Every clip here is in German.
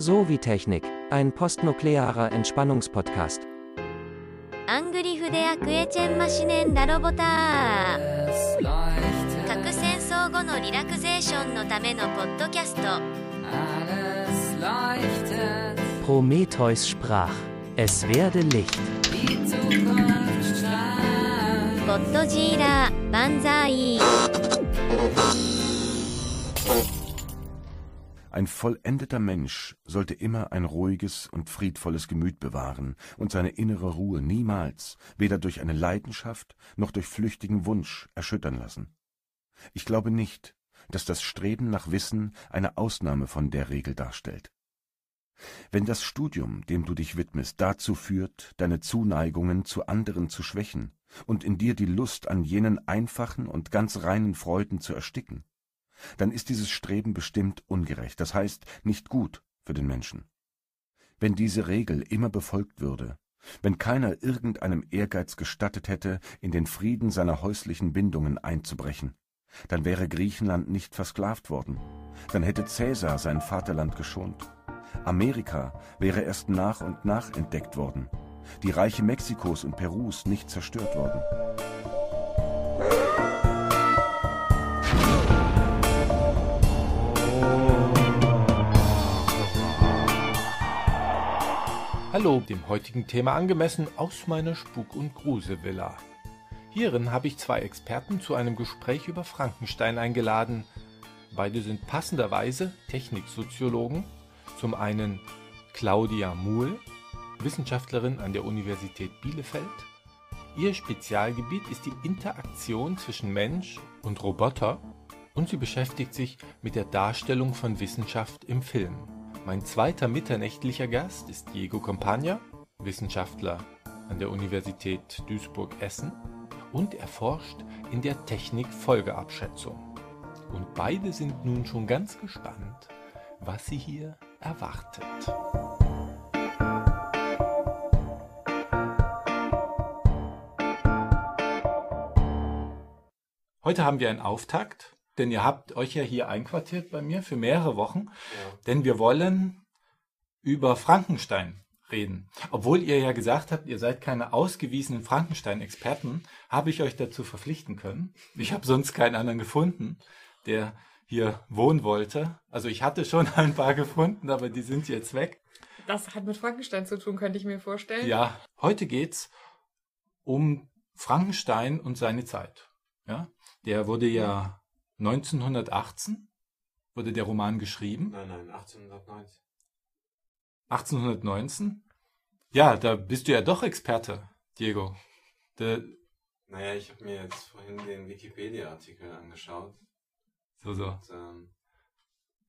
Sovitechnik, ein postnuklearer Entspannungspodcast. Prometheus sprach, es werde Licht. Godzilla, Banzai. Ein vollendeter Mensch sollte immer ein ruhiges und friedvolles Gemüt bewahren und seine innere Ruhe niemals, weder durch eine Leidenschaft noch durch flüchtigen Wunsch erschüttern lassen. Ich glaube nicht, dass das Streben nach Wissen eine Ausnahme von der Regel darstellt. Wenn das Studium, dem du dich widmest, dazu führt, deine Zuneigungen zu anderen zu schwächen und in dir die Lust an jenen einfachen und ganz reinen Freuden zu ersticken, dann ist dieses Streben bestimmt ungerecht, das heißt nicht gut für den Menschen. Wenn diese Regel immer befolgt würde, wenn keiner irgendeinem Ehrgeiz gestattet hätte, in den Frieden seiner häuslichen Bindungen einzubrechen, dann wäre Griechenland nicht versklavt worden, dann hätte Cäsar sein Vaterland geschont. Amerika wäre erst nach und nach entdeckt worden, die Reiche Mexikos und Perus nicht zerstört worden. Hallo, dem heutigen Thema angemessen aus meiner Spuk- und Gruselvilla. Hierin habe ich zwei Experten zu einem Gespräch über Frankenstein eingeladen. Beide sind passenderweise Techniksoziologen. Zum einen Claudia Muhl, Wissenschaftlerin an der Universität Bielefeld. Ihr Spezialgebiet ist die Interaktion zwischen Mensch und Roboter und sie beschäftigt sich mit der Darstellung von Wissenschaft im Film. Mein zweiter mitternächtlicher Gast ist Diego Campagna, Wissenschaftler an der Universität Duisburg-Essen und erforscht in der Technik Folgeabschätzung. Und beide sind nun schon ganz gespannt, was sie hier erwartet. Heute haben wir einen Auftakt, denn ihr habt euch ja hier einquartiert bei mir für mehrere Wochen, denn wir wollen über Frankenstein reden. Obwohl ihr ja gesagt habt, ihr seid keine ausgewiesenen Frankenstein-Experten, habe ich euch dazu verpflichten können. Ich habe sonst keinen anderen gefunden, der hier wohnen wollte. Also ich hatte schon ein paar gefunden, aber die sind jetzt weg. Das hat mit Frankenstein zu tun, könnte ich mir vorstellen. Ja, heute geht's um Frankenstein und seine Zeit. Ja, der wurde ja 1918 wurde der Roman geschrieben. Nein, nein, 1890. 1819. Ja, da bist du ja doch Experte, Diego. Der, Naja, ich habe mir jetzt vorhin den Wikipedia-Artikel angeschaut. so, so. Und, ähm,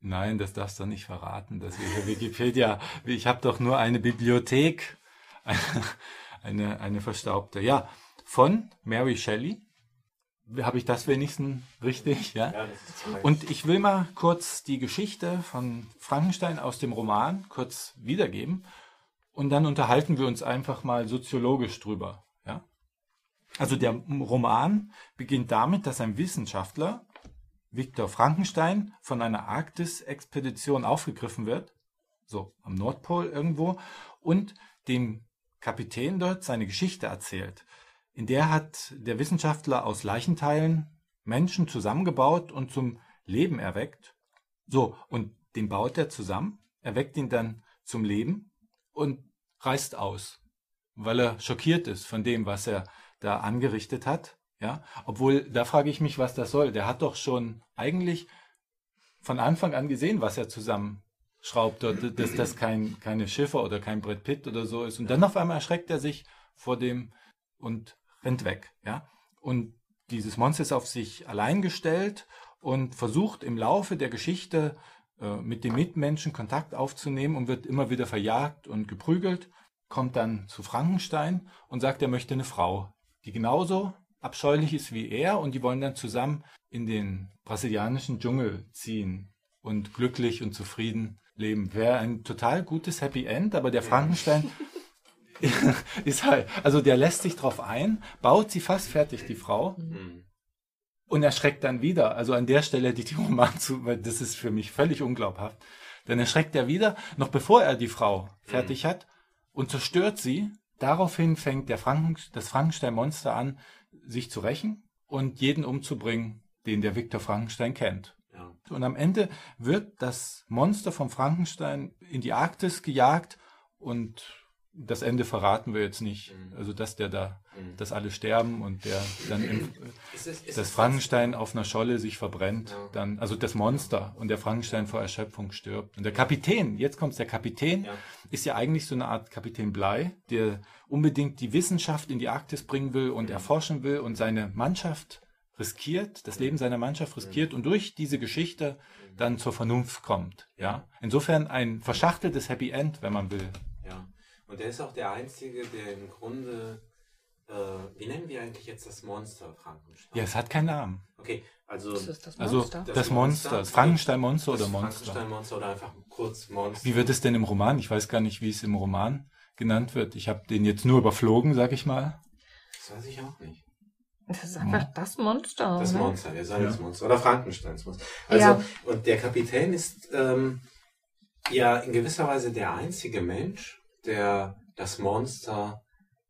Nein, das darfst du nicht verraten, dass wir hier Wikipedia, ich habe doch nur eine Bibliothek, eine, eine, eine verstaubte. Ja, von Mary Shelley. Habe ich das wenigstens richtig? Ja. ja. Und ich will mal kurz die Geschichte von Frankenstein aus dem Roman kurz wiedergeben und dann unterhalten wir uns einfach mal soziologisch drüber. Ja? Also der Roman beginnt damit, dass ein Wissenschaftler, Viktor Frankenstein, von einer Arktis-Expedition aufgegriffen wird, so am Nordpol irgendwo, und dem Kapitän dort seine Geschichte erzählt. In der hat der Wissenschaftler aus Leichenteilen Menschen zusammengebaut und zum Leben erweckt. So, und den baut er zusammen, erweckt ihn dann zum Leben und reist aus, weil er schockiert ist von dem, was er da angerichtet hat. Ja, obwohl, da frage ich mich, was das soll. Der hat doch schon eigentlich von Anfang an gesehen, was er zusammenschraubt, dass das kein, keine Schiffer oder kein Brett Pitt oder so ist. Und dann auf einmal erschreckt er sich vor dem und rennt weg. Ja, und dieses Monster ist auf sich allein gestellt und versucht im Laufe der Geschichte äh, mit den Mitmenschen Kontakt aufzunehmen und wird immer wieder verjagt und geprügelt, kommt dann zu Frankenstein und sagt, er möchte eine Frau, die genauso abscheulich ist wie er und die wollen dann zusammen in den brasilianischen Dschungel ziehen und glücklich und zufrieden leben. Wäre ein total gutes Happy End, aber der Frankenstein ist halt, also der lässt sich drauf ein, baut sie fast fertig, die Frau, Hm. und erschreckt dann wieder. Also an der Stelle die Roman zu, weil das ist für mich völlig unglaubhaft. Dann erschreckt er wieder, noch bevor er die Frau fertig hat und zerstört sie. Daraufhin fängt der Franken, das Frankenstein-Monster an, sich zu rächen und jeden umzubringen, den der Viktor Frankenstein kennt. Ja. Und am Ende wird das Monster vom Frankenstein in die Arktis gejagt und das Ende verraten wir jetzt nicht. Mhm. Also dass der da, Mhm. dass alle sterben und der dann im, Ist es, ist das es Frankenstein auf einer Scholle sich verbrennt, Ja. dann, also das Monster und der Frankenstein vor Erschöpfung stirbt. Und der Kapitän, jetzt kommt's, der Kapitän Ja. ist ja eigentlich so eine Art Kapitän Blei, der unbedingt die Wissenschaft in die Arktis bringen will und Mhm. erforschen will und seine Mannschaft riskiert, das Leben seiner Mannschaft riskiert und durch diese Geschichte dann zur Vernunft kommt. Ja, insofern ein verschachteltes Happy End, wenn man will. Und der ist auch der Einzige, der im Grunde, äh, wie nennen wir eigentlich jetzt das Monster Frankenstein? Ja, es hat keinen Namen. Okay, also Das ist das Also Monster. das, Monster, das Frankenstein-Monster das oder Monster. Frankenstein-Monster oder einfach kurz Monster. Wie wird es denn im Roman? Ich weiß gar nicht, wie es im Roman genannt wird. Ich habe den jetzt nur überflogen, sag ich mal. Das weiß ich auch nicht. Das ist einfach das Monster. Das ne? Monster, der seines Ja. Monster oder Frankensteins Monster. Also, Ja. und der Kapitän ist ähm, ja in gewisser Weise der einzige Mensch, der das Monster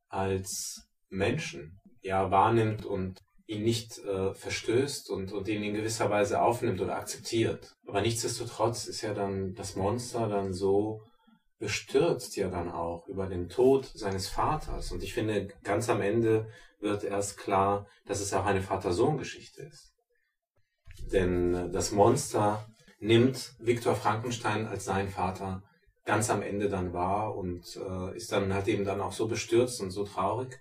als Menschen ja wahrnimmt und ihn nicht äh, verstößt und, und ihn in gewisser Weise aufnimmt oder akzeptiert. Aber nichtsdestotrotz ist ja dann das Monster dann so bestürzt ja dann auch über den Tod seines Vaters. Und ich finde, ganz am Ende wird erst klar, dass es auch eine Vater-Sohn-Geschichte ist. Denn das Monster nimmt Viktor Frankenstein als seinen Vater ganz am Ende dann wahr und äh, ist dann halt eben dann auch so bestürzt und so traurig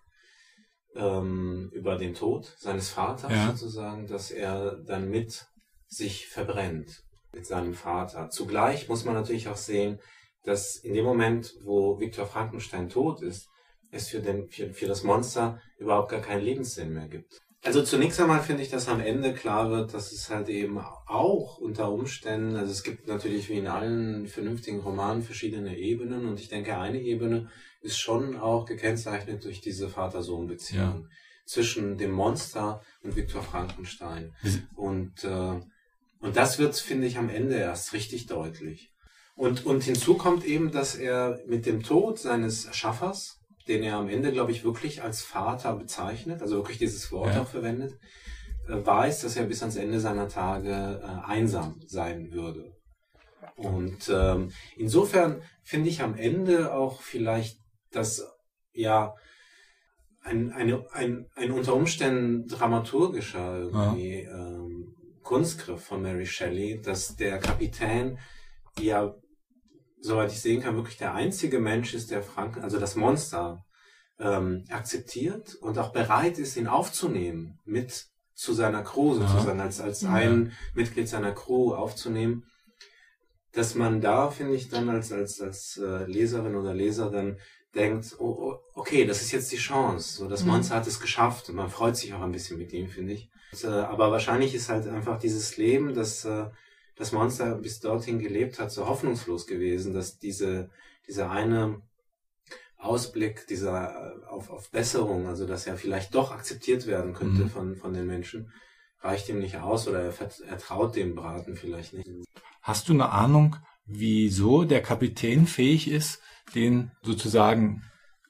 ähm, über den Tod seines Vaters Ja. sozusagen, dass er dann mit sich verbrennt mit seinem Vater. Zugleich muss man natürlich auch sehen, dass in dem Moment, wo Viktor Frankenstein tot ist, es für, den, für, für das Monster überhaupt gar keinen Lebenssinn mehr gibt. Also zunächst einmal finde ich, dass am Ende klar wird, dass es halt eben auch unter Umständen, also es gibt natürlich wie in allen vernünftigen Romanen verschiedene Ebenen und ich denke, eine Ebene ist schon auch gekennzeichnet durch diese Vater-Sohn-Beziehung zwischen dem Monster und Viktor Frankenstein. Und, äh, und das wird, finde ich, am Ende erst richtig deutlich. Und, und hinzu kommt eben, dass er mit dem Tod seines Erschaffers, den er am Ende, glaube ich, wirklich als Vater bezeichnet, also wirklich dieses Wort Ja. auch verwendet, äh, weiß, dass er bis ans Ende seiner Tage äh, einsam sein würde. Und ähm, insofern finde ich am Ende auch vielleicht das, ja, ein, eine, ein, ein unter Umständen dramaturgischer irgendwie, ähm, Kunstgriff von Mary Shelley, dass der Kapitän ja, soweit ich sehen kann, wirklich der einzige Mensch ist, der Franken, also das Monster, ähm, akzeptiert und auch bereit ist, ihn aufzunehmen, mit zu seiner Crew sozusagen, als, als Ja. ein Mitglied seiner Crew aufzunehmen, dass man da, finde ich, dann als, als, als äh, Leserin oder Leser dann denkt, oh, oh, okay, das ist jetzt die Chance. So, das Mhm. Monster hat es geschafft und man freut sich auch ein bisschen mit ihm, finde ich. Und, äh, aber wahrscheinlich ist halt einfach dieses Leben, das äh, das Monster bis dorthin gelebt hat, so hoffnungslos gewesen, dass diese, dieser eine Ausblick dieser äh, auf, auf Besserung, also dass er vielleicht doch akzeptiert werden könnte Mhm. von, von den Menschen, reicht ihm nicht aus oder er, er traut dem Braten vielleicht nicht. Hast du eine Ahnung, wieso der Kapitän fähig ist, den sozusagen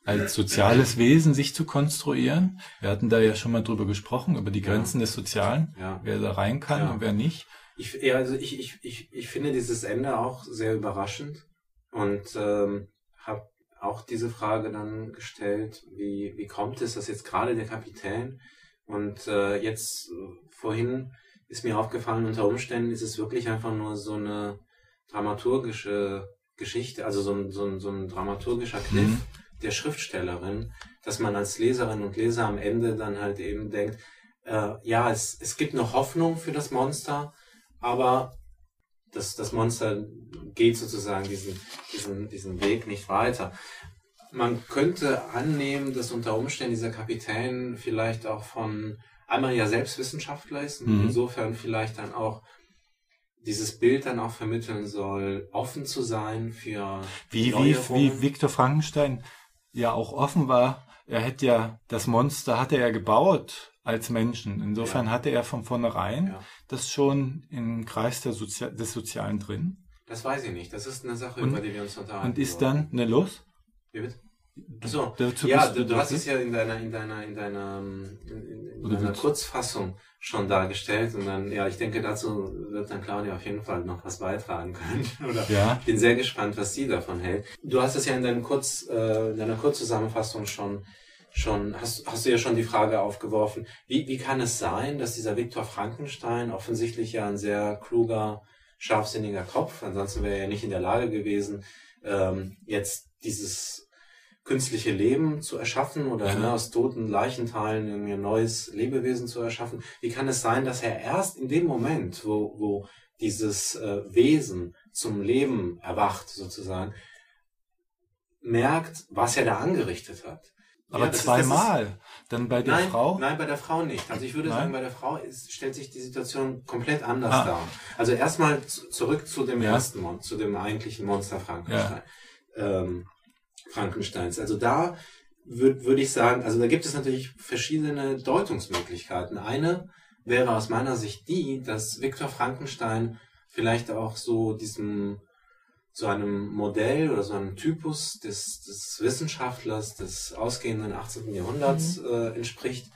als soziales Wesen sich zu konstruieren? Wir hatten da ja schon mal drüber gesprochen, über die Ja. Grenzen des Sozialen, Ja. wer da rein kann Ja. und wer nicht. Ich, ja, also ich, ich, ich, ich finde dieses Ende auch sehr überraschend und ähm, habe auch diese Frage dann gestellt, wie, wie kommt es, dass jetzt gerade der Kapitän und äh, jetzt äh, vorhin ist mir aufgefallen, unter Umständen ist es wirklich einfach nur so eine dramaturgische Geschichte, also so ein, so ein, so ein dramaturgischer Kniff Mhm. der Schriftstellerin, dass man als Leserin und Leser am Ende dann halt eben denkt, äh, ja, es, es gibt noch Hoffnung für das Monster, aber das, das Monster geht sozusagen diesen, diesen, diesen Weg nicht weiter. Man könnte annehmen, dass unter Umständen dieser Kapitän vielleicht auch von einmal ja Selbstwissenschaftler ist und Mhm. insofern vielleicht dann auch dieses Bild dann auch vermitteln soll, offen zu sein für Wie, wie, wie Viktor Frankenstein ja auch offen war, er hätte ja, das Monster hatte er gebaut als Menschen. Insofern Ja. hatte er von vornherein Ja. das schon im Kreis der Sozi des Sozialen drin. Das weiß ich nicht. Das ist eine Sache, Und- über die wir uns unterhalten. Und ist dann, ne, los? Wie bitte? So, Dazu ja, du, du hast es ja in deiner, in deiner, in deiner, ähm, in, in, deiner Kurzfassung schon dargestellt und dann, ja, ich denke, dazu wird dann Claudia auf jeden Fall noch was beitragen können. Oder Ja. ich bin sehr gespannt, was sie davon hält. Du hast es ja in, deinem Kurz, äh, in deiner Kurzzusammenfassung schon, schon hast, hast du ja schon die Frage aufgeworfen, wie, wie kann es sein, dass dieser Viktor Frankenstein offensichtlich ja ein sehr kluger, scharfsinniger Kopf, ansonsten wäre er ja nicht in der Lage gewesen, ähm, jetzt dieses künstliche Leben zu erschaffen oder Ja. ne, aus toten Leichenteilen irgendwie ein neues Lebewesen zu erschaffen. Wie kann es sein, dass er erst in dem Moment, wo, wo dieses äh, Wesen zum Leben erwacht, sozusagen, merkt, was er da angerichtet hat? Aber Ja, zweimal. Dann bei der nein, Frau? Nein, bei der Frau nicht. Also ich würde Nein? sagen, bei der Frau ist, stellt sich die Situation komplett anders Ah. dar. Also erstmal zu, zurück zu dem Ja. ersten Mon zu dem eigentlichen Monster Frankenstein. Ähm, Frankensteins. Also da würde würd ich sagen, also da gibt es natürlich verschiedene Deutungsmöglichkeiten. Eine wäre aus meiner Sicht die, dass Viktor Frankenstein vielleicht auch so diesem so einem Modell oder so einem Typus des, des Wissenschaftlers des ausgehenden 18. Jahrhunderts äh, entspricht,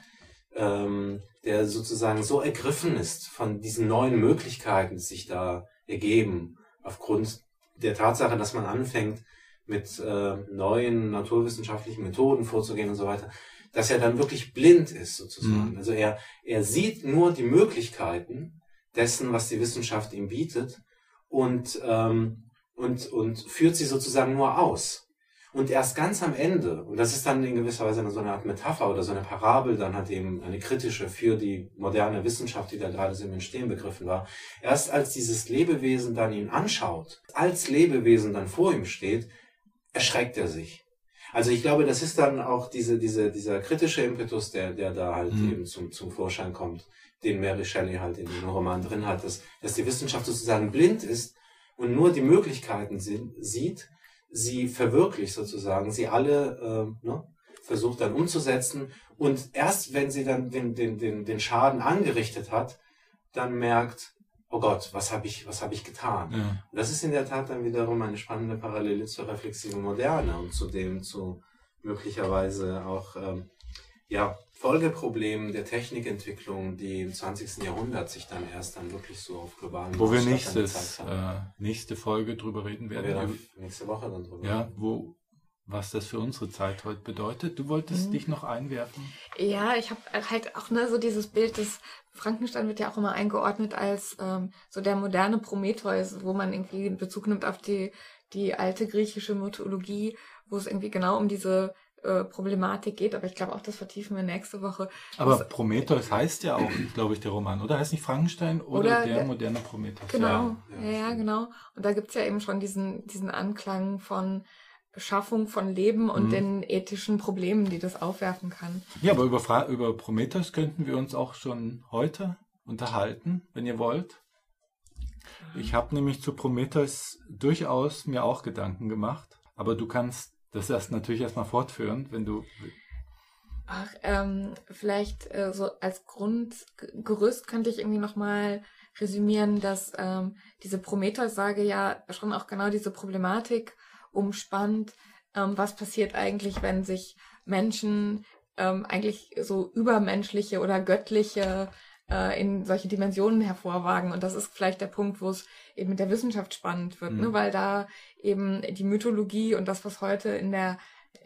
ähm, der sozusagen so ergriffen ist von diesen neuen Möglichkeiten, die sich da ergeben, aufgrund der Tatsache, dass man anfängt, mit äh, neuen naturwissenschaftlichen Methoden vorzugehen und so weiter, dass er dann wirklich blind ist sozusagen. Mhm. Also er, er sieht nur die Möglichkeiten dessen, was die Wissenschaft ihm bietet und, ähm, und, und führt sie sozusagen nur aus. Und erst ganz am Ende, und das ist dann in gewisser Weise so eine Art Metapher oder so eine Parabel, dann hat eben eine kritische für die moderne Wissenschaft, die da gerade so im Entstehen begriffen war, erst als dieses Lebewesen dann ihn anschaut, als Lebewesen dann vor ihm steht, erschreckt er sich. Also ich glaube, das ist dann auch diese, diese, dieser kritische Impetus, der, der da halt Mhm. eben zum, zum Vorschein kommt, den Mary Shelley halt in dem Roman drin hat, dass, dass die Wissenschaft sozusagen blind ist und nur die Möglichkeiten sie, sieht, sie verwirklicht sozusagen, sie alle äh, ne, versucht dann umzusetzen und erst wenn sie dann den, den, den, den Schaden angerichtet hat, dann merkt, oh Gott, was habe ich, was habe ich getan? Ja. Und das ist in der Tat dann wiederum eine spannende Parallele zur reflexiven Moderne und zu dem zu möglicherweise auch ähm, ja, Folgeproblemen der Technikentwicklung, die im 20. Jahrhundert sich dann erst dann wirklich so auf globalen Wo wir nächstes, äh, nächste Folge drüber reden werden. über- nächste Woche dann drüber Ja, wo, was das für unsere Zeit heute bedeutet. Du wolltest Mhm. dich noch einwerfen? Ja, ich habe halt auch ne, so dieses Bild des Frankenstein wird ja auch immer eingeordnet als ähm, so der moderne Prometheus, wo man irgendwie in Bezug nimmt auf die, die alte griechische Mythologie, wo es irgendwie genau um diese äh, Problematik geht. Aber ich glaube auch, das vertiefen wir nächste Woche. Aber Das- Prometheus heißt ja auch, glaube ich, der Roman, oder? Heißt nicht Frankenstein oder, Oder der, der- moderne Prometheus? Genau, Ja, ja, ja, genau. Und da gibt's ja eben schon diesen, diesen Anklang von Schaffung von Leben und Mhm. den ethischen Problemen, die das aufwerfen kann. Ja, aber über, Fra über Prometheus könnten wir uns auch schon heute unterhalten, wenn ihr wollt. Ich habe nämlich zu Prometheus durchaus mir auch Gedanken gemacht, aber du kannst das erst natürlich erstmal fortführen, wenn du. Ach, ähm, vielleicht äh, so als Grundgerüst könnte ich irgendwie nochmal resümieren, dass ähm, diese Prometheus-Sage ja schon auch genau diese Problematik umspannt. Ähm, was passiert eigentlich, wenn sich Menschen ähm, eigentlich so übermenschliche oder göttliche äh, in solche Dimensionen hervorwagen? Und das ist vielleicht der Punkt, wo es eben mit der Wissenschaft spannend wird, Mhm. ne? weil da eben die Mythologie und das, was heute in der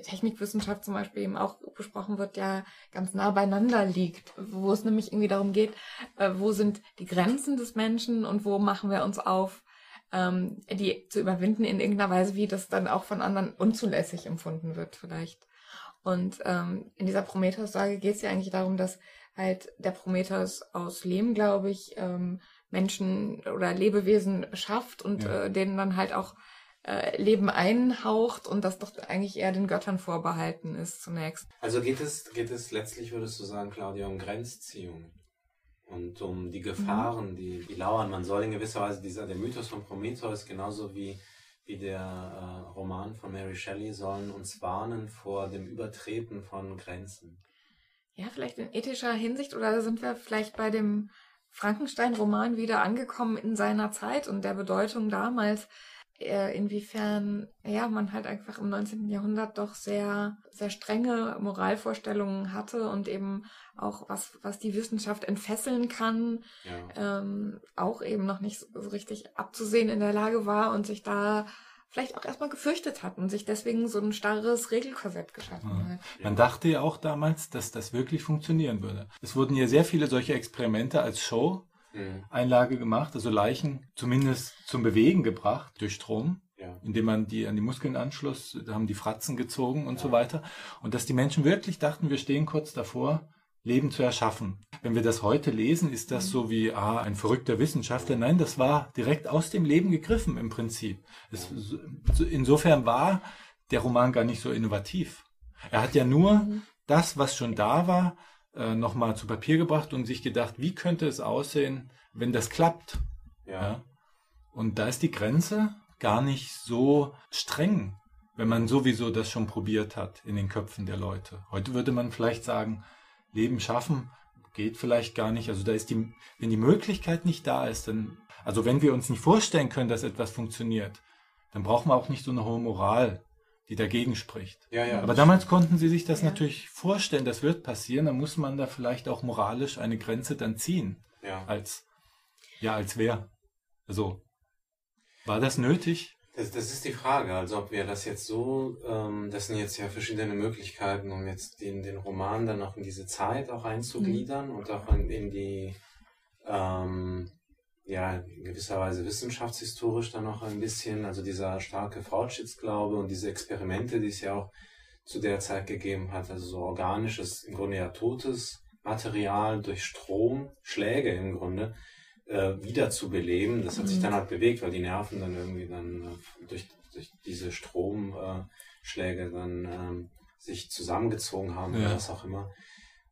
Technikwissenschaft zum Beispiel eben auch besprochen wird, ja ganz nah beieinander liegt, wo es nämlich irgendwie darum geht, äh, wo sind die Grenzen des Menschen und wo machen wir uns auf, ähm, die zu überwinden in irgendeiner Weise, wie das dann auch von anderen unzulässig empfunden wird vielleicht. Und ähm, in dieser Prometheus-Sage geht es ja eigentlich darum, dass halt der Prometheus aus Lehm, glaube ich, ähm, Menschen oder Lebewesen schafft und Ja. äh, denen dann halt auch äh, Leben einhaucht und das doch eigentlich eher den Göttern vorbehalten ist zunächst. Also geht es, geht es letztlich, würdest du sagen, Claudia, um Grenzziehung und um die Gefahren, die, die lauern. Man soll in gewisser Weise dieser, der Mythos von Prometheus, genauso wie, wie der äh, Roman von Mary Shelley, sollen uns warnen vor dem Übertreten von Grenzen. Ja, vielleicht in ethischer Hinsicht oder sind wir vielleicht bei dem Frankenstein-Roman wieder angekommen in seiner Zeit und der Bedeutung damals, inwiefern ja man halt einfach im 19. Jahrhundert doch sehr sehr strenge Moralvorstellungen hatte und eben auch was was die Wissenschaft entfesseln kann ja. ähm, auch eben noch nicht so richtig abzusehen in der Lage war und sich da vielleicht auch erstmal gefürchtet hat und sich deswegen so ein starres Regelkorsett geschaffen ja. hat. Man dachte ja auch damals, dass das wirklich funktionieren würde. Es wurden ja sehr viele solche Experimente als Show mhm. Einlage gemacht, also Leichen zumindest zum Bewegen gebracht durch Strom. Ja. indem man die an die Muskeln anschloss, da haben die Fratzen gezogen und ja. so weiter. Und dass die Menschen wirklich dachten, wir stehen kurz davor, Leben zu erschaffen. Wenn wir das heute lesen, ist das so wie ah, ein verrückter Wissenschaftler. Nein, das war direkt aus dem Leben gegriffen im Prinzip. Es, insofern war der Roman gar nicht so innovativ. Er hat ja nur mhm. das, was schon da war, äh, nochmal zu Papier gebracht und sich gedacht, wie könnte es aussehen, wenn das klappt. Ja. ja. Und da ist die Grenze gar nicht so streng, wenn man sowieso das schon probiert hat in den Köpfen der Leute. Heute würde man vielleicht sagen, Leben schaffen geht vielleicht gar nicht. Also da ist die, wenn die Möglichkeit nicht da ist, dann, also wenn wir uns nicht vorstellen können, dass etwas funktioniert, dann brauchen wir auch nicht so eine hohe Moral, die dagegen spricht. Ja, ja, Aber damals konnten sie sich das ja. natürlich vorstellen, das wird passieren, dann muss man da vielleicht auch moralisch eine Grenze dann ziehen. Ja. Als, ja, als wer. Also, war das nötig? Das, das ist die Frage, also ob wir das jetzt so, ähm, das sind jetzt ja verschiedene Möglichkeiten, um jetzt den, den Roman dann auch in diese Zeit auch einzugliedern mhm. und auch in, in die, ähm, ja, in gewisser Weise wissenschaftshistorisch dann noch ein bisschen, also dieser starke Fortschrittsglaube und diese Experimente, die es ja auch zu der Zeit gegeben hat, also so organisches, im Grunde ja totes Material durch Stromschläge im Grunde, äh, wieder zu beleben. Das hat mhm. sich dann halt bewegt, weil die Nerven dann irgendwie dann äh, durch, durch diese Stromschläge äh, dann ähm, sich zusammengezogen haben ja. oder was auch immer.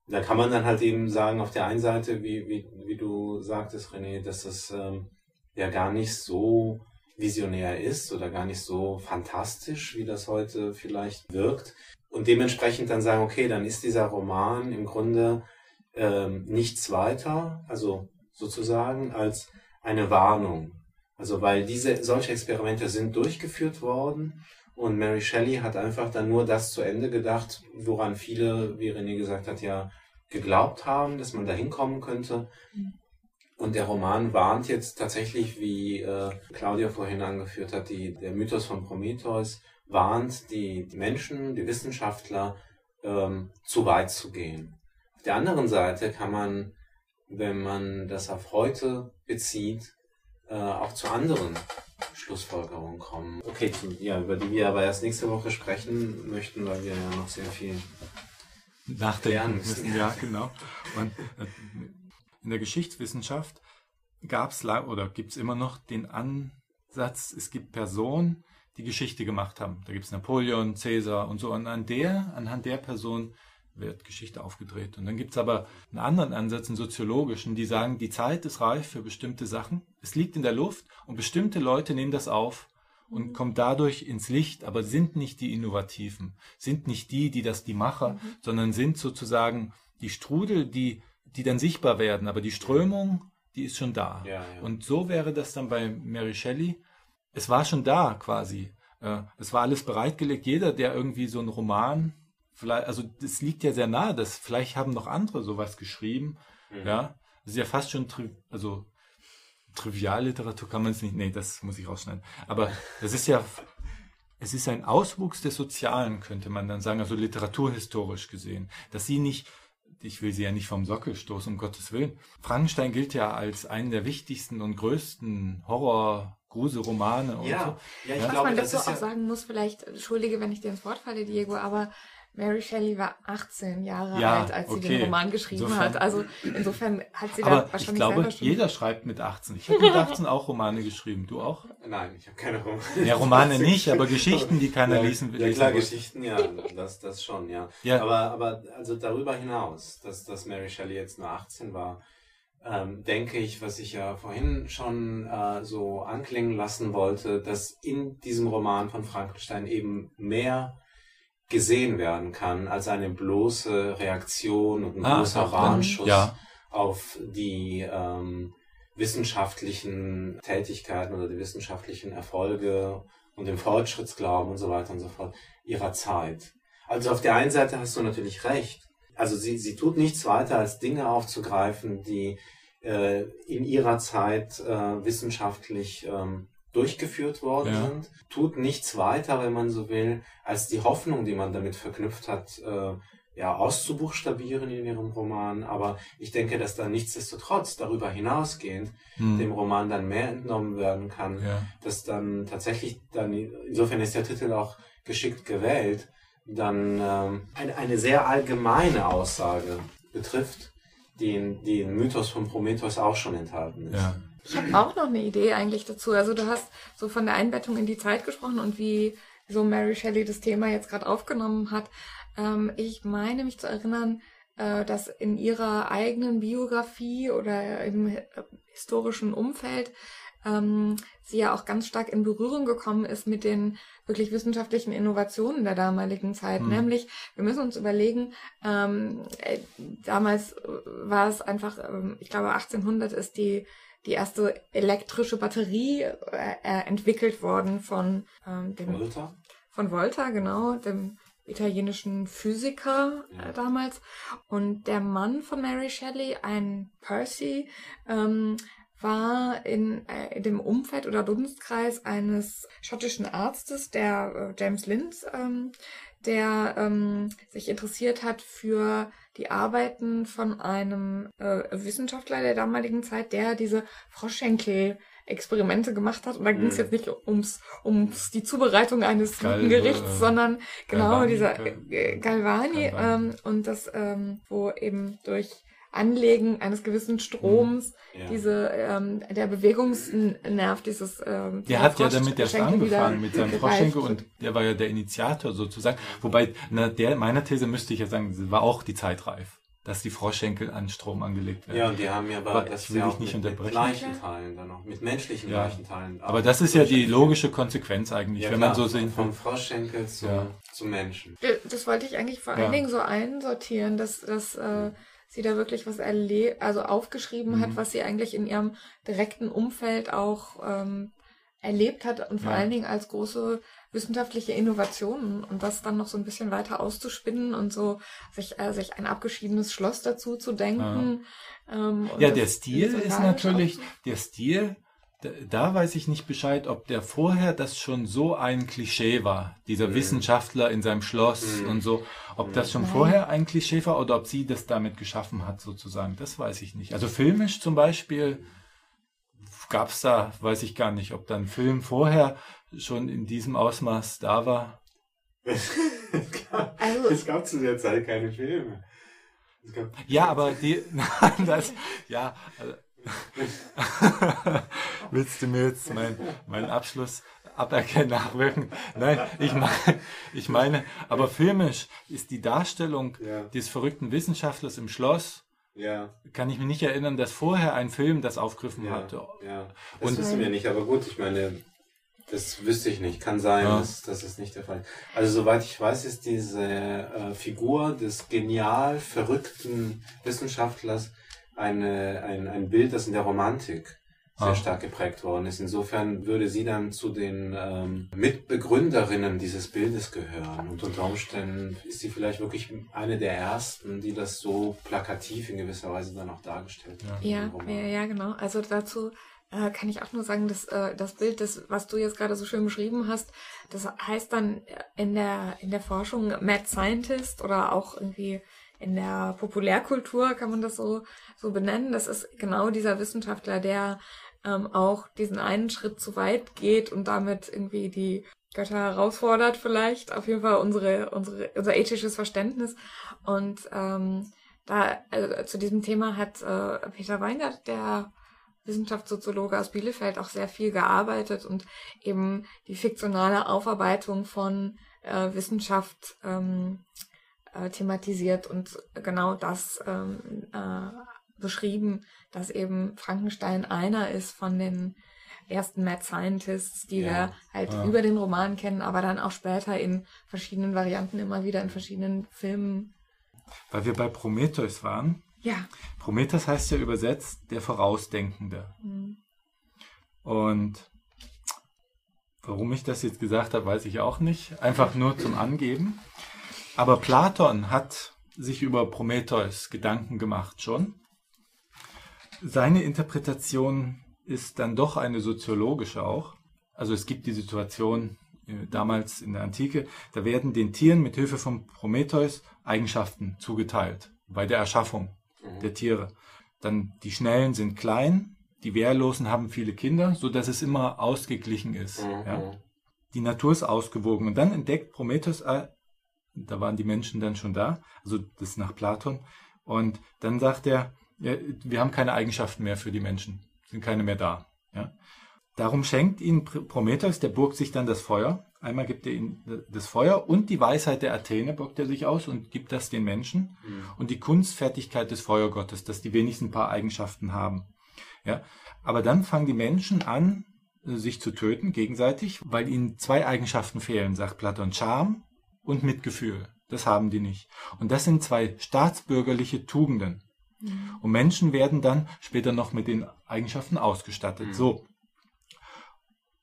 Da kann man dann halt eben sagen, auf der einen Seite, wie, wie, wie du sagtest, René, dass das ähm, ja gar nicht so visionär ist oder gar nicht so fantastisch, wie das heute vielleicht wirkt. Und dementsprechend dann sagen, okay, dann ist dieser Roman im Grunde ähm, nichts weiter, also sozusagen als eine Warnung. Also weil diese solche Experimente sind durchgeführt worden und Mary Shelley hat einfach dann nur das zu Ende gedacht, woran viele, wie René gesagt hat, ja geglaubt haben, dass man da hinkommen könnte. Und der Roman warnt jetzt tatsächlich, wie äh, Claudia vorhin angeführt hat, die, der Mythos von Prometheus warnt die, die Menschen, die Wissenschaftler, ähm, zu weit zu gehen. Auf der anderen Seite kann man wenn man das auf heute bezieht, äh, auch zu anderen Schlussfolgerungen kommen. Okay, ja, über die wir aber erst nächste Woche sprechen möchten, weil wir ja noch sehr viel nachdenken müssen. Ja, genau. Und äh, in der Geschichtswissenschaft gab es oder gibt es immer noch den Ansatz, es gibt Personen, die Geschichte gemacht haben. Da gibt es Napoleon, Cäsar und so. Und an der, anhand der Person wird Geschichte aufgedreht. Und dann gibt es aber einen anderen Ansatz, einen soziologischen, die sagen, die Zeit ist reif für bestimmte Sachen. Es liegt in der Luft und bestimmte Leute nehmen das auf und kommen dadurch ins Licht, aber sind nicht die Innovativen, sind nicht die, die das die Macher, mhm. sondern sind sozusagen die Strudel, die, die dann sichtbar werden. Aber die Strömung, die ist schon da. Ja, ja. Und so wäre das dann bei Mary Shelley. Es war schon da quasi. Äh, es war alles bereitgelegt. Jeder, der irgendwie so einen Roman vielleicht, also das liegt ja sehr nahe, dass vielleicht haben noch andere sowas geschrieben. Mhm. Ja, das ist ja fast schon, tri also Trivialliteratur kann man es nicht, nee, das muss ich rausschneiden. Aber das ist ja, es ist ein Auswuchs des Sozialen, könnte man dann sagen, also literaturhistorisch gesehen, dass sie nicht, ich will sie ja nicht vom Sockel stoßen, um Gottes Willen. Frankenstein gilt ja als einen der wichtigsten und größten Horror Gruselromane und ja, so. Ja, ich ja. glaube, man dazu auch ja sagen muss, vielleicht, entschuldige, wenn ich dir ins Wort falle, Diego, aber Mary Shelley war 18 Jahre ja, alt, als okay. sie den Roman geschrieben insofern, hat. Also insofern hat sie aber da wahrscheinlich ich glaube, jeder schreibt mit 18. Ich habe mit 18 auch Romane geschrieben. Du auch? Nein, ich habe keine Romane. Ja, Romane nicht, aber Geschichten, die keiner ja, lesen will. Ja, klar, Geschichten, ja, das, das schon, ja. ja. Aber, aber also darüber hinaus, dass, dass Mary Shelley jetzt nur 18 war, ähm, denke ich, was ich ja vorhin schon äh, so anklingen lassen wollte, dass in diesem Roman von Frankenstein eben mehr gesehen werden kann als eine bloße Reaktion und ein ah, bloßer Warnschuss ja. auf die ähm, wissenschaftlichen Tätigkeiten oder die wissenschaftlichen Erfolge und den Fortschrittsglauben und so weiter und so fort ihrer Zeit. Also auf der einen Seite hast du natürlich recht. Also sie, sie tut nichts weiter, als Dinge aufzugreifen, die äh, in ihrer Zeit äh, wissenschaftlich ähm, durchgeführt worden Ja. sind. Tut nichts weiter, wenn man so will, als die Hoffnung, die man damit verknüpft hat, äh, ja, auszubuchstabieren in ihrem Roman. Aber ich denke, dass da nichtsdestotrotz darüber hinausgehend Hm. dem Roman dann mehr entnommen werden kann, Ja. dass dann tatsächlich dann, insofern ist der Titel auch geschickt gewählt, dann ähm, eine, eine sehr allgemeine Aussage betrifft, die in, die in Mythos von Prometheus auch schon enthalten ist. Ja. Ich habe auch noch eine Idee eigentlich dazu. Also du hast so von der Einbettung in die Zeit gesprochen und wie so Mary Shelley das Thema jetzt gerade aufgenommen hat. Ähm, ich meine mich zu erinnern, äh, dass in ihrer eigenen Biografie oder im äh, historischen Umfeld ähm, sie ja auch ganz stark in Berührung gekommen ist mit den wirklich wissenschaftlichen Innovationen der damaligen Zeit. Mhm. Nämlich, wir müssen uns überlegen, ähm, äh, damals war es einfach, ähm, ich glaube 1800 ist die die erste elektrische Batterie äh, äh, entwickelt worden von ähm, dem Volta? von Volta, genau, dem italienischen Physiker Ja. äh, damals. Und der Mann von Mary Shelley, ein Percy, ähm, war in, äh, in dem Umfeld oder Dunstkreis eines schottischen Arztes, der äh, James Lind, ähm, der ähm, sich interessiert hat für die Arbeiten von einem äh, Wissenschaftler der damaligen Zeit, der diese Froschschenkel Experimente gemacht hat. Und da ging es Mhm. jetzt nicht ums, ums die Zubereitung eines Gal- Gerichts, sondern genau Galvani, dieser äh, Galvani, Galvani. Ähm, und das, ähm, wo eben durch Anlegen eines gewissen Stroms Ja. diese ähm, der Bewegungsnerv dieses ähm, Der hat ja damit erst angefangen mit seinem Froschschenkel und der war ja der Initiator sozusagen. Wobei, na, der, meiner These müsste ich ja sagen, war auch die Zeit reif, dass die Froschschenkel an Strom angelegt werden. Ja, und die haben ja aber Aber das ich will ja auch nicht mit, mit unterbrechen. Leichenteilen dann noch, mit menschlichen Ja. Leichenteilen. Aber auch das ist ja die logische Konsequenz eigentlich, Ja, wenn klar, man so sehen Vom will. Froschschenkel zu, Ja. zu Menschen. Das wollte ich eigentlich vor allen. Dingen so einsortieren, dass, dass äh, sie da wirklich was erlebt, also aufgeschrieben Mhm. hat, was sie eigentlich in ihrem direkten Umfeld auch ähm, erlebt hat und vor Ja. allen Dingen als große wissenschaftliche Innovationen und das dann noch so ein bisschen weiter auszuspinnen und so sich, äh, sich ein abgeschiedenes Schloss dazu zu denken. Ähm, und Ja, der Stil ist natürlich, der Stil, da, weiß ich nicht Bescheid, ob der vorher das schon so ein Klischee war, dieser Wissenschaftler in seinem Schloss Mhm. und so, ob das schon Nein. vorher ein Klischee war oder ob sie das damit geschaffen hat sozusagen, das weiß ich nicht. Also filmisch zum Beispiel gab's da, weiß ich gar nicht, ob dann Film vorher schon in diesem Ausmaß da war. Also- es gab zu der Zeit keine Filme. Es gab, Ja, aber die, das, ja, also, willst du mir jetzt mein, meinen Abschluss aberkennen, nachwirken? Nein, ich meine, ich meine, aber filmisch ist die Darstellung Ja. des verrückten Wissenschaftlers im Schloss, ja, kann ich mich nicht erinnern, dass vorher ein Film das aufgegriffen ja, hatte. ja. Das Und- wissen wir nicht, aber gut, ich meine, das wüsste ich nicht. Kann sein, Ja. dass das ist nicht der Fall. Also soweit ich weiß, ist diese äh, Figur des genial verrückten Wissenschaftlers eine, ein, ein Bild, das in der Romantik sehr Ah. stark geprägt worden ist. Insofern würde sie dann zu den ähm, Mitbegründerinnen dieses Bildes gehören. Und unter Umständen ist sie vielleicht wirklich eine der ersten, die das so plakativ in gewisser Weise dann auch dargestellt hat. Ja, ja, ja, genau. Also dazu äh, kann ich auch nur sagen, dass äh, das Bild, das, was du jetzt gerade so schön beschrieben hast, das heißt dann in der in der Forschung Mad Scientist oder auch irgendwie in der Populärkultur kann man das so so benennen. Das ist genau dieser Wissenschaftler, der ähm, auch diesen einen Schritt zu weit geht und damit irgendwie die Götter herausfordert vielleicht. Auf jeden Fall unsere unsere unser ethisches Verständnis und ähm, da also zu diesem Thema hat äh, Peter Weingart, der Wissenschaftssoziologe aus Bielefeld, auch sehr viel gearbeitet und eben die fiktionale Aufarbeitung von äh, Wissenschaft ähm, äh, thematisiert und genau das ähm, äh, beschrieben, dass eben Frankenstein einer ist von den ersten Mad Scientists, die Ja. wir halt Ja. über den Roman kennen, aber dann auch später in verschiedenen Varianten immer wieder in verschiedenen Filmen Weil wir bei Prometheus waren, Ja. Prometheus heißt ja übersetzt der Vorausdenkende. Mhm. Und warum ich das jetzt gesagt habe, weiß ich auch nicht. Einfach nur zum Angeben. Aber Platon hat sich über Prometheus Gedanken gemacht schon. Seine Interpretation ist dann doch eine soziologische auch. Also es gibt die Situation äh, damals in der Antike, da werden den Tieren mit Hilfe von Prometheus Eigenschaften zugeteilt bei der Erschaffung der Tiere. Dann die Schnellen sind klein, die Wehrlosen haben viele Kinder, so dass es immer ausgeglichen ist. Ja. Die Natur ist ausgewogen. Und dann entdeckt Prometheus, äh, da waren die Menschen dann schon da, also das nach Platon. Und dann sagt er, wir haben keine Eigenschaften mehr für die Menschen, sind keine mehr da. Ja. Darum schenkt ihnen Prometheus, der burgt sich dann das Feuer. Einmal gibt er ihnen das Feuer und die Weisheit der Athene burgt er sich aus und gibt das den Menschen. Mhm. Und die Kunstfertigkeit des Feuergottes, dass die wenigstens ein paar Eigenschaften haben. Ja. Aber dann fangen die Menschen an, sich zu töten gegenseitig, weil ihnen zwei Eigenschaften fehlen, sagt Platon. Charme und Mitgefühl. Das haben die nicht. Und das sind zwei staatsbürgerliche Tugenden. Mhm. Und Menschen werden dann später noch mit den Eigenschaften ausgestattet. Mhm. So.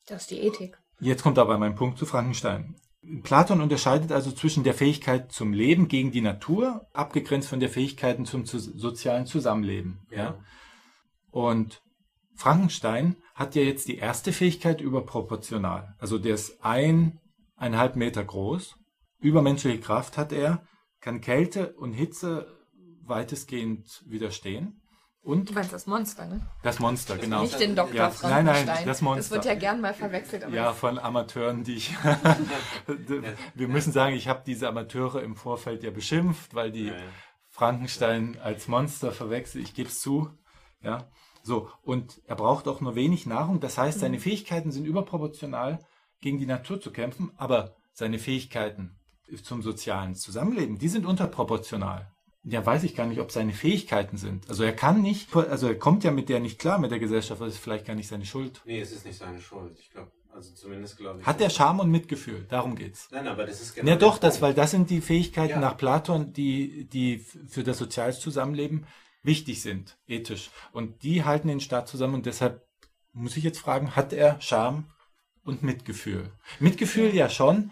Das ist die Ethik. Jetzt kommt aber mein Punkt zu Frankenstein. Platon unterscheidet also zwischen der Fähigkeit zum Leben gegen die Natur, abgegrenzt von der Fähigkeit zum sozialen Zusammenleben. Ja. ja. Und Frankenstein hat ja jetzt die erste Fähigkeit überproportional. Also der ist ein, eineinhalb Meter groß. Übermenschliche Kraft hat er, kann Kälte und Hitze weitestgehend widerstehen. Und du meinst das Monster, ne? Das Monster, genau. Nicht den Dr. Ja, Frankenstein. Nein, nein, das Monster. Das wird ja gern mal verwechselt. ja, von Amateuren, die ich... Wir müssen sagen, ich habe diese Amateure im Vorfeld ja beschimpft, weil die Frankenstein als Monster verwechselt. Ich gebe es zu. Ja, so. Und er braucht auch nur wenig Nahrung. Das heißt, seine mhm. Fähigkeiten sind überproportional gegen die Natur zu kämpfen, aber seine Fähigkeiten zum sozialen Zusammenleben, die sind unterproportional ja, weiß ich gar nicht, ob seine Fähigkeiten sind. Also er kann nicht, also er kommt ja mit der nicht klar, mit der Gesellschaft, das ist vielleicht gar nicht seine Schuld. Nee, es ist nicht seine Schuld. Ich glaube, also zumindest glaube ich. Hat er Charme und Mitgefühl, darum geht's. Nein, aber das ist genau. Ja, doch, das, weil das sind die Fähigkeiten ja. nach Platon, die, die für das soziale Zusammenleben wichtig sind, ethisch. Und die halten den Staat zusammen und deshalb muss ich jetzt fragen, hat er Charme und Mitgefühl? Mitgefühl ja schon,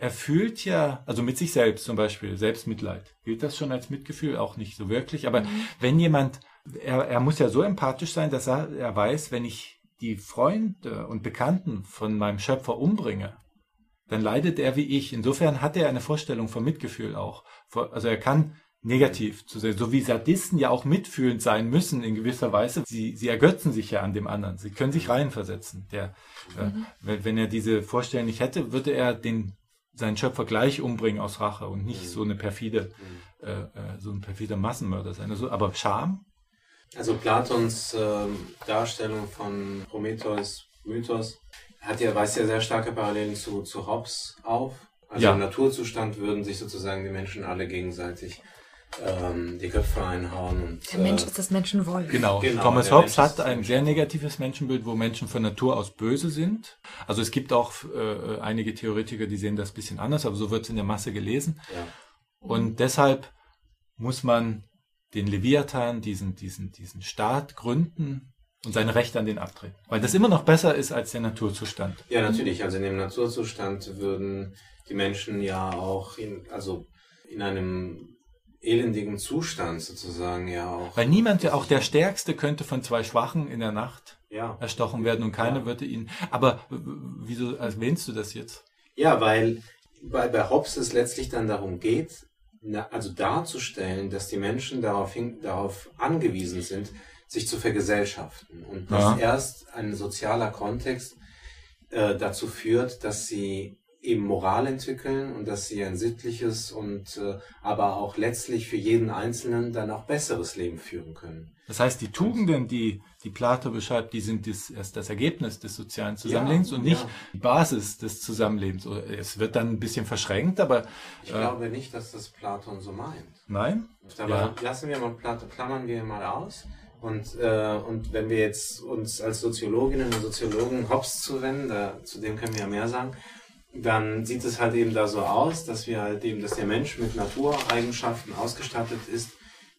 er fühlt ja, also mit sich selbst zum Beispiel, Selbstmitleid. Gilt das schon als Mitgefühl? Auch nicht so wirklich. Aber mhm. wenn jemand, er, er muss ja so empathisch sein, dass er, er weiß, wenn ich die Freunde und Bekannten von meinem Schöpfer umbringe, dann leidet er wie ich. Insofern hat er eine Vorstellung von Mitgefühl auch. Also er kann negativ zu sein, so wie Sadisten ja auch mitfühlend sein müssen in gewisser Weise. Sie, sie ergötzen sich ja an dem anderen. Sie können sich reinversetzen. Der, äh, mhm. äh, wenn er diese Vorstellung nicht hätte, würde er den seinen Schöpfer gleich umbringen aus Rache und nicht mhm. so eine perfide, mhm. äh, äh, so ein perfider Massenmörder sein. Also, aber Scham? Also Platons äh, Darstellung von Prometheus, Mythos, hat ja, weist ja sehr starke Parallelen zu, zu Hobbes auf. Also ja. im Naturzustand würden sich sozusagen die Menschen alle gegenseitig ähm, die Köpfe einhauen. Und, der Mensch äh, ist das Menschenwolf. Genau. genau Thomas Hobbes hat ein sehr negatives Menschenbild, wo Menschen von Natur aus böse sind. Also es gibt auch äh, einige Theoretiker, die sehen das ein bisschen anders, aber so wird es in der Masse gelesen. Ja. Und deshalb muss man den Leviathan, diesen, diesen, diesen Staat gründen und seine Rechte an den abtreten. Weil das immer noch besser ist als der Naturzustand. Ja, natürlich. Also in dem Naturzustand würden die Menschen ja auch in, also in einem elendigen Zustand sozusagen ja auch. Weil niemand, ja auch der Stärkste, könnte von zwei Schwachen in der Nacht ja. erstochen werden und keiner ja. würde ihn. Aber wieso erwähnst du das jetzt? Ja, weil, weil bei Hobbes es letztlich dann darum geht, also darzustellen, dass die Menschen darauf, hin, darauf angewiesen sind, sich zu vergesellschaften und dass ja. erst ein sozialer Kontext äh, dazu führt, dass sie eben Moral entwickeln und dass sie ein sittliches und äh, aber auch letztlich für jeden Einzelnen dann auch besseres Leben führen können. Das heißt, die Tugenden, die die Plato beschreibt, die sind das, erst das Ergebnis des sozialen Zusammenlebens ja, und nicht ja. die Basis des Zusammenlebens. Es wird dann ein bisschen verschränkt, aber ich äh, glaube nicht, dass das Platon so meint. Nein. Aber ja. lassen wir mal Plato, klammern wir mal aus. Und, äh, und wenn wir jetzt uns als Soziologinnen und Soziologen Hobbes zuwenden, da, zu dem können wir ja mehr sagen, dann sieht es halt eben da so aus, dass wir halt eben, dass der Mensch mit Natureigenschaften ausgestattet ist,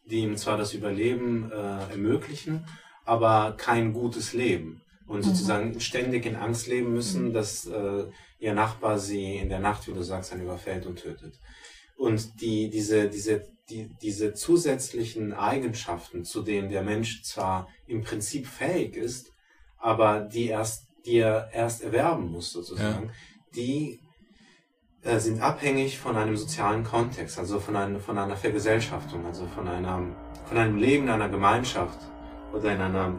die ihm zwar das Überleben äh, ermöglichen, aber kein gutes Leben und mhm. sozusagen ständig in Angst leben müssen, mhm. dass äh, ihr Nachbar sie in der Nacht, wie du sagst, dann überfällt und tötet. Und die, diese, diese, die, diese zusätzlichen Eigenschaften, zu denen der Mensch zwar im Prinzip fähig ist, aber die erst, die er erst erwerben muss, sozusagen, ja. Die äh, sind abhängig von einem sozialen Kontext, also von, einem, von einer Vergesellschaftung, also von, einer, von einem Leben in einer Gemeinschaft oder in einer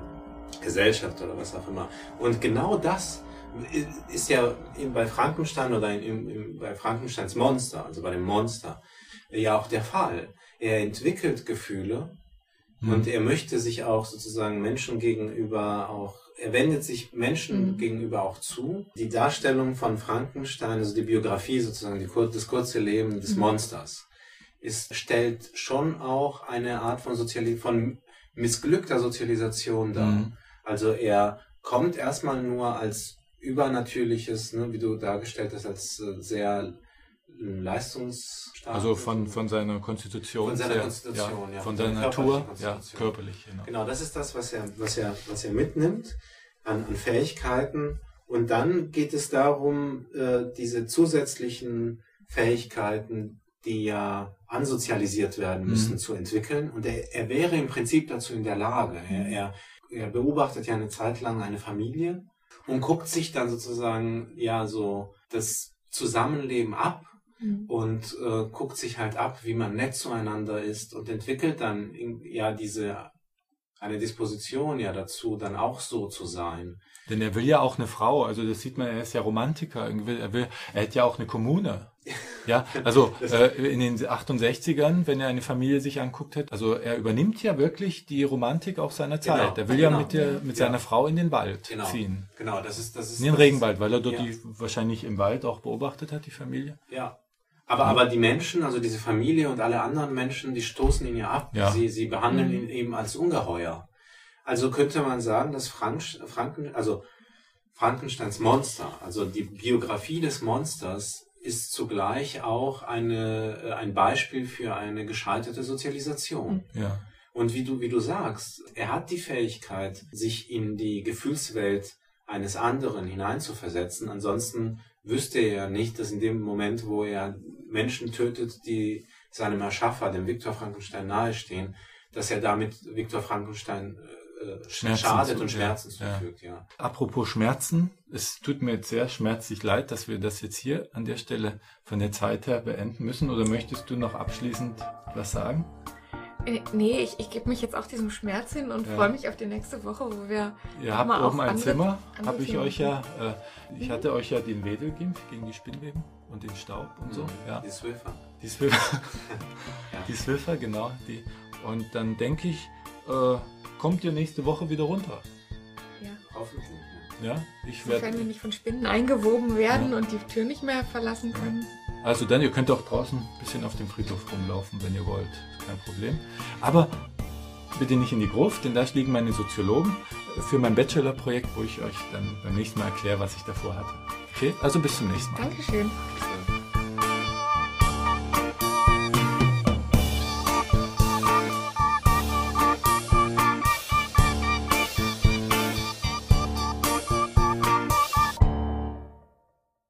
Gesellschaft oder was auch immer. Und genau das ist ja bei Frankenstein oder in, in, bei Frankensteins Monster, also bei dem Monster, ja auch der Fall. Er entwickelt Gefühle mhm. und er möchte sich auch sozusagen Menschen gegenüber auch, er wendet sich Menschen mhm. gegenüber auch zu. Die Darstellung von Frankenstein, also die Biografie sozusagen, die, das kurze Leben des mhm. Monsters, ist, stellt schon auch eine Art von Soziali von missglückter Sozialisation dar. Mhm. Also er kommt erstmal nur als übernatürliches, ne, wie du dargestellt hast, als äh, sehr leistungsstark. Also von, von seiner Konstitution. Von seiner Konstitution, ja. ja. Von seiner Natur, ja, körperlich. Genau. genau, das ist das, was er, was er, was er mitnimmt an, an Fähigkeiten. Und dann geht es darum, äh, diese zusätzlichen Fähigkeiten, die ja ansozialisiert werden müssen, mhm. zu entwickeln. Und er, er wäre im Prinzip dazu in der Lage. Er, er er beobachtet ja eine Zeit lang eine Familie und guckt sich dann sozusagen ja so das Zusammenleben ab mhm. und äh, guckt sich halt ab, wie man nett zueinander ist und entwickelt dann ja diese eine Disposition ja dazu, dann auch so zu sein. Denn er will ja auch eine Frau, also das sieht man, er ist ja Romantiker, er, will, er, will, er hat ja auch eine Kommune. Ja, also äh, in den 68ern, wenn er eine Familie sich anguckt hat, also er übernimmt ja wirklich die Romantik auch seiner Zeit. Genau, er will genau. ja mit, der, mit ja. seiner Frau in den Wald genau, ziehen. Genau, das ist das ist in den Regenwald, weil er dort ja. die wahrscheinlich im Wald auch beobachtet hat, die Familie. Ja. Aber, aber die Menschen, also diese Familie und alle anderen Menschen, die stoßen ihn ja ab. Ja. Sie, sie behandeln mhm. ihn eben als Ungeheuer. Also könnte man sagen, dass Frank, Franken, also Frankensteins Monster, also die Biografie des Monsters, ist zugleich auch eine, äh, ein Beispiel für eine gescheiterte Sozialisation. Ja. Und wie du, wie du sagst, er hat die Fähigkeit, sich in die Gefühlswelt eines anderen hineinzuversetzen. Ansonsten wüsste er ja nicht, dass in dem Moment, wo er Menschen tötet, die seinem Erschaffer, dem Viktor Frankenstein nahestehen, dass er damit Viktor Frankenstein äh, äh, Schmerzen schadet und Schmerzen ja. zufügt, ja. Apropos Schmerzen, es tut mir jetzt sehr schmerzlich leid, dass wir das jetzt hier an der Stelle von der Zeit her beenden müssen. Oder möchtest du noch abschließend was sagen? Äh, nee, ich, ich gebe mich jetzt auch diesem Schmerz hin und ja. freue mich auf die nächste Woche, wo wir. Ihr habt oben ein andere, Zimmer, habe ich euch ja. Äh, ich hatte euch ja den Wedelgimpf gegen die Spinnweben und den Staub und so. Mhm. Ja. Die Swiffer. Die Swiffer. die Swiffer, genau. Die. Und dann denke ich, äh, kommt ihr nächste Woche wieder runter. Ja. Hoffentlich. Ja, ich werde. Wenn wir nicht von Spinnen eingewoben werden ja. und die Tür nicht mehr verlassen können. Also dann, ihr könnt auch draußen ein bisschen auf dem Friedhof rumlaufen, wenn ihr wollt. Kein Problem. Aber bitte nicht in die Gruft, denn da liegen meine Soziologen für mein Bachelorprojekt, wo ich euch dann beim nächsten Mal erkläre, was ich davor hatte. Okay, also bis zum nächsten Mal. Dankeschön.